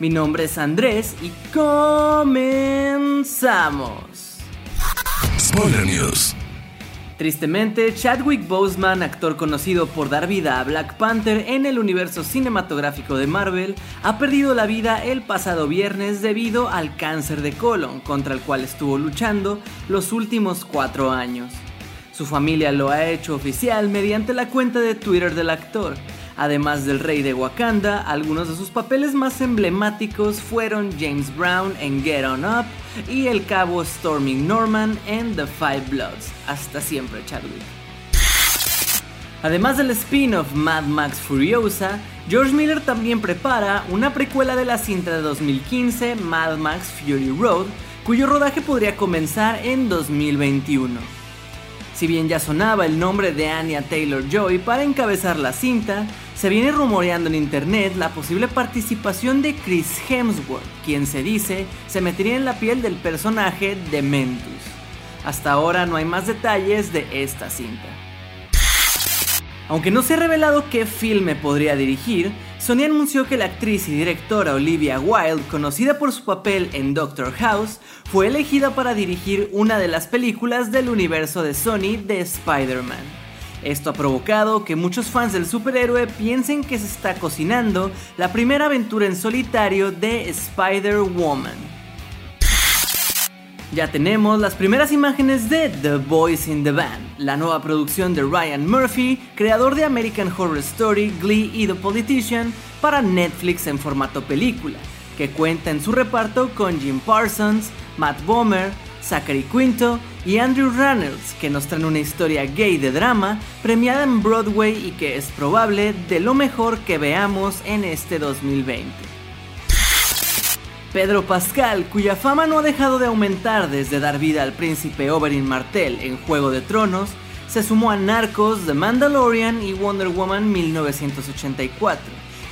Mi nombre es Andrés y comenzamos. Spoiler News. Tristemente, Chadwick Boseman, actor conocido por dar vida a Black Panther en el universo cinematográfico de Marvel, ha perdido la vida el pasado viernes debido al cáncer de colon, contra el cual estuvo luchando los últimos cuatro años. Su familia lo ha hecho oficial mediante la cuenta de Twitter del actor, Además del rey de Wakanda, algunos de sus papeles más emblemáticos fueron James Brown en Get On Up y el cabo Storming Norman en The Five Bloods. Hasta siempre, Chadwick. Además del spin-off Mad Max Furiosa, George Miller también prepara una precuela de la cinta de 2015 Mad Max Fury Road, cuyo rodaje podría comenzar en 2021. Si bien ya sonaba el nombre de Anya Taylor Joy para encabezar la cinta, se viene rumoreando en internet la posible participación de Chris Hemsworth, quien se dice se metería en la piel del personaje de Mentus. Hasta ahora no hay más detalles de esta cinta. Aunque no se ha revelado qué filme podría dirigir, Sony anunció que la actriz y directora Olivia Wilde, conocida por su papel en Doctor House, fue elegida para dirigir una de las películas del universo de Sony de Spider-Man. Esto ha provocado que muchos fans del superhéroe piensen que se está cocinando la primera aventura en solitario de Spider-Woman. Ya tenemos las primeras imágenes de The Boys in the Band, la nueva producción de Ryan Murphy, creador de American Horror Story, Glee y The Politician, para Netflix en formato película, que cuenta en su reparto con Jim Parsons, Matt Bomer, Zachary Quinto y Andrew Reynolds, que nos traen una historia gay de drama premiada en Broadway y que es probable de lo mejor que veamos en este 2020. Pedro Pascal, cuya fama no ha dejado de aumentar desde dar vida al príncipe Oberyn Martell en Juego de Tronos, se sumó a Narcos, The Mandalorian y Wonder Woman 1984.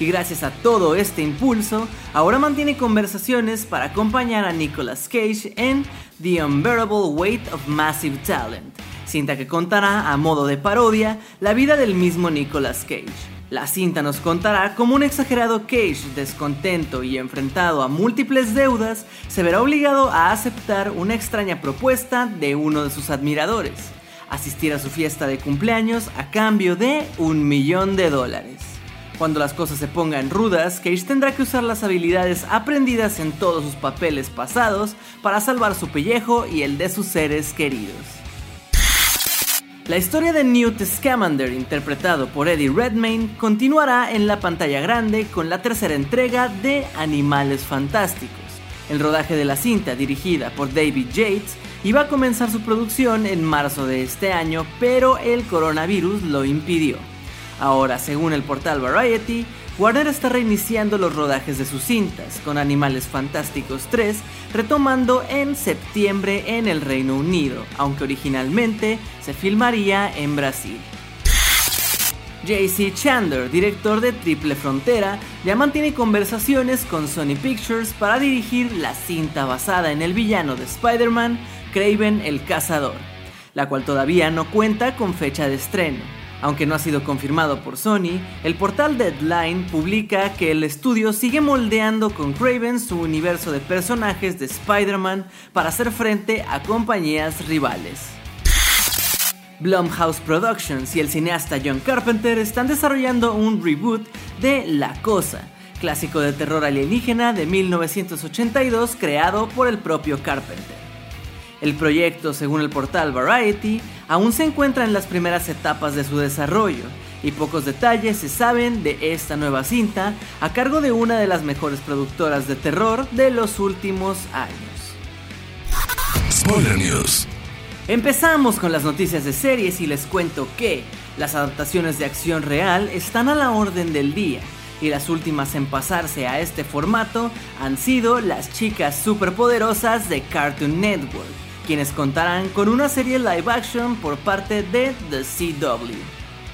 Y gracias a todo este impulso, ahora mantiene conversaciones para acompañar a Nicolas Cage en The Unbearable Weight of Massive Talent, cinta que contará a modo de parodia la vida del mismo Nicolas Cage. La cinta nos contará cómo un exagerado Cage, descontento y enfrentado a múltiples deudas, se verá obligado a aceptar una extraña propuesta de uno de sus admiradores, asistir a su fiesta de cumpleaños a cambio de un millón de dólares. Cuando las cosas se pongan rudas, Cage tendrá que usar las habilidades aprendidas en todos sus papeles pasados para salvar su pellejo y el de sus seres queridos. La historia de Newt Scamander, interpretado por Eddie Redmayne, continuará en la pantalla grande con la tercera entrega de Animales Fantásticos. El rodaje de la cinta, dirigida por David Yates, iba a comenzar su producción en marzo de este año, pero el coronavirus lo impidió. Ahora, según el portal Variety, Warner está reiniciando los rodajes de sus cintas, con Animales Fantásticos 3 retomando en septiembre en el Reino Unido, aunque originalmente se filmaría en Brasil. JC Chandler, director de Triple Frontera, ya mantiene conversaciones con Sony Pictures para dirigir la cinta basada en el villano de Spider-Man, Craven el Cazador, la cual todavía no cuenta con fecha de estreno. Aunque no ha sido confirmado por Sony, el portal Deadline publica que el estudio sigue moldeando con Craven su universo de personajes de Spider-Man para hacer frente a compañías rivales. Blumhouse Productions y el cineasta John Carpenter están desarrollando un reboot de La Cosa, clásico de terror alienígena de 1982 creado por el propio Carpenter. El proyecto, según el portal Variety, aún se encuentra en las primeras etapas de su desarrollo y pocos detalles se saben de esta nueva cinta a cargo de una de las mejores productoras de terror de los últimos años. News. Empezamos con las noticias de series y les cuento que las adaptaciones de acción real están a la orden del día y las últimas en pasarse a este formato han sido las chicas superpoderosas de Cartoon Network, quienes contarán con una serie live action por parte de The CW.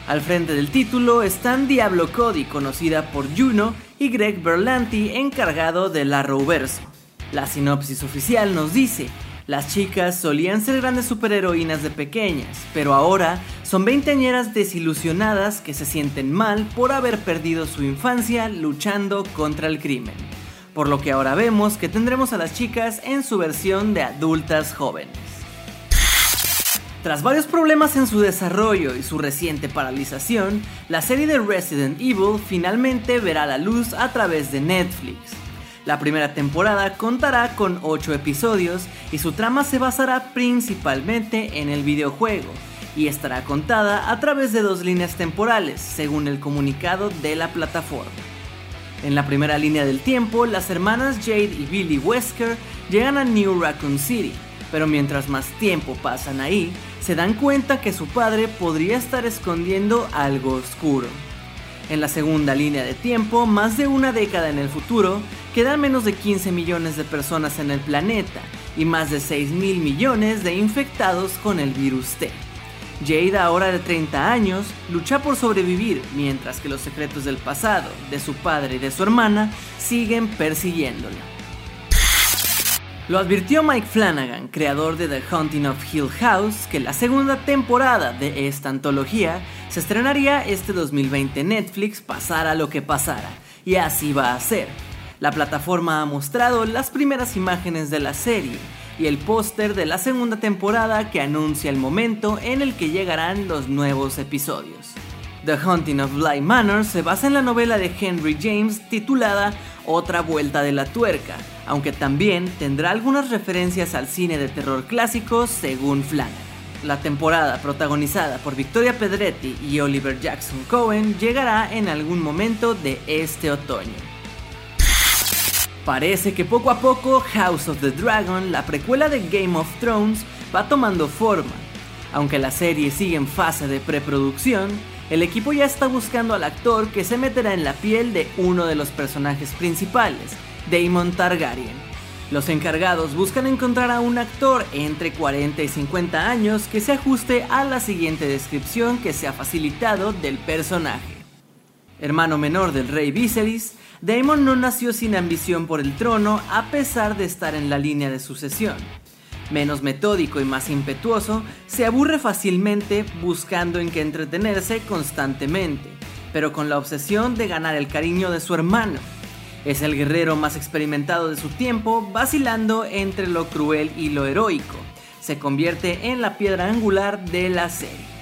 Al frente del título están Diablo Cody, conocida por Juno, y Greg Berlanti, encargado del Arrowverso. La sinopsis oficial nos dice, las chicas solían ser grandes superheroínas de pequeñas, pero ahora son veinteañeras desilusionadas que se sienten mal por haber perdido su infancia luchando contra el crimen. Por lo que ahora vemos que tendremos a las chicas en su versión de adultas jóvenes. Tras varios problemas en su desarrollo y su reciente paralización, la serie de Resident Evil finalmente verá la luz a través de Netflix. La primera temporada contará con 8 episodios y su trama se basará principalmente en el videojuego y estará contada a través de dos líneas temporales, según el comunicado de la plataforma. En la primera línea del tiempo, las hermanas Jade y Billy Wesker llegan a New Raccoon City, pero mientras más tiempo pasan ahí, se dan cuenta que su padre podría estar escondiendo algo oscuro. En la segunda línea de tiempo, más de una década en el futuro, quedan menos de 15 millones de personas en el planeta y más de 6 mil millones de infectados con el virus T. Jade, ahora de 30 años, lucha por sobrevivir mientras que los secretos del pasado, de su padre y de su hermana siguen persiguiéndola. Lo advirtió Mike Flanagan, creador de The Haunting of Hill House, que la segunda temporada de esta antología se estrenaría este 2020 en Netflix, pasara lo que pasara, y así va a ser. La plataforma ha mostrado las primeras imágenes de la serie y el póster de la segunda temporada que anuncia el momento en el que llegarán los nuevos episodios. The Haunting of Bly Manor se basa en la novela de Henry James titulada Otra Vuelta de la Tuerca, aunque también tendrá algunas referencias al cine de terror clásico según Flanagan. La temporada protagonizada por Victoria Pedretti y Oliver Jackson Cohen llegará en algún momento de este otoño. Parece que poco a poco House of the Dragon, la precuela de Game of Thrones, va tomando forma. Aunque la serie sigue en fase de preproducción, el equipo ya está buscando al actor que se meterá en la piel de uno de los personajes principales, Daemon Targaryen. Los encargados buscan encontrar a un actor entre 40 y 50 años que se ajuste a la siguiente descripción que se ha facilitado del personaje. Hermano menor del rey Viserys, Daemon no nació sin ambición por el trono a pesar de estar en la línea de sucesión. Menos metódico y más impetuoso, se aburre fácilmente buscando en qué entretenerse constantemente, pero con la obsesión de ganar el cariño de su hermano. Es el guerrero más experimentado de su tiempo, vacilando entre lo cruel y lo heroico. Se convierte en la piedra angular de la serie.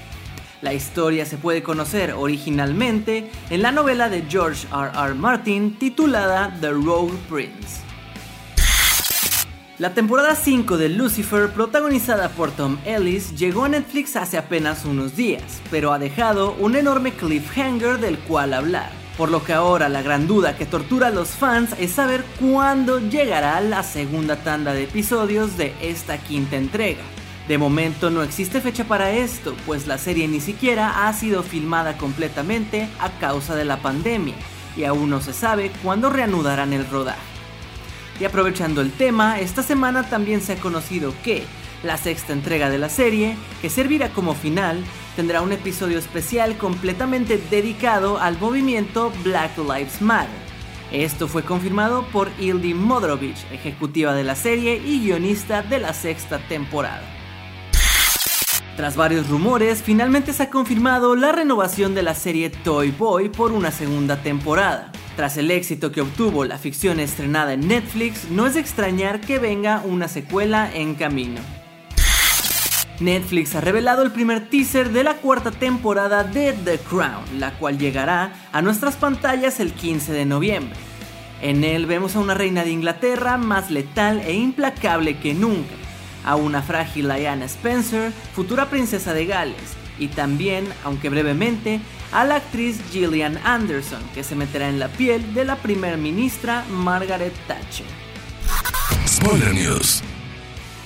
La historia se puede conocer originalmente en la novela de George R. R. Martin titulada The Rogue Prince. La temporada 5 de Lucifer, protagonizada por Tom Ellis, llegó a Netflix hace apenas unos días, pero ha dejado un enorme cliffhanger del cual hablar. Por lo que ahora la gran duda que tortura a los fans es saber cuándo llegará la segunda tanda de episodios de esta quinta entrega. De momento no existe fecha para esto, pues la serie ni siquiera ha sido filmada completamente a causa de la pandemia, y aún no se sabe cuándo reanudarán el rodaje. Y aprovechando el tema, esta semana también se ha conocido que la sexta entrega de la serie, que servirá como final, tendrá un episodio especial completamente dedicado al movimiento Black Lives Matter. Esto fue confirmado por Ildi Modrovich, ejecutiva de la serie y guionista de la sexta temporada. Tras varios rumores, finalmente se ha confirmado la renovación de la serie Toy Boy por una segunda temporada. Tras el éxito que obtuvo la ficción estrenada en Netflix, no es de extrañar que venga una secuela en camino. Netflix ha revelado el primer teaser de la cuarta temporada de The Crown, la cual llegará a nuestras pantallas el 15 de noviembre. En él vemos a una reina de Inglaterra más letal e implacable que nunca, a una frágil Diana Spencer, futura princesa de Gales, y también, aunque brevemente, a la actriz Gillian Anderson, que se meterá en la piel de la primer ministra Margaret Thatcher. Spoiler News.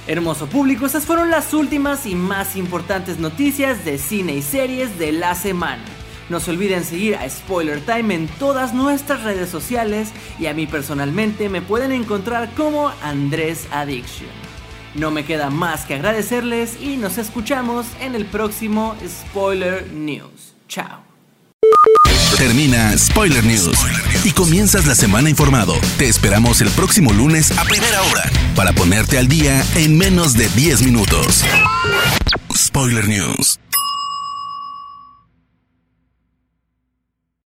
Hermoso público, esas fueron las últimas y más importantes noticias de cine y series de la semana. No se olviden seguir a Spoiler Time en todas nuestras redes sociales y a mí personalmente me pueden encontrar como Andrés Addiction. No me queda más que agradecerles y nos escuchamos en el próximo Spoiler News. Chao. Termina Spoiler News y comienzas la semana informado. Te esperamos el próximo lunes a primera hora para ponerte al día en menos de 10 minutos. Spoiler News.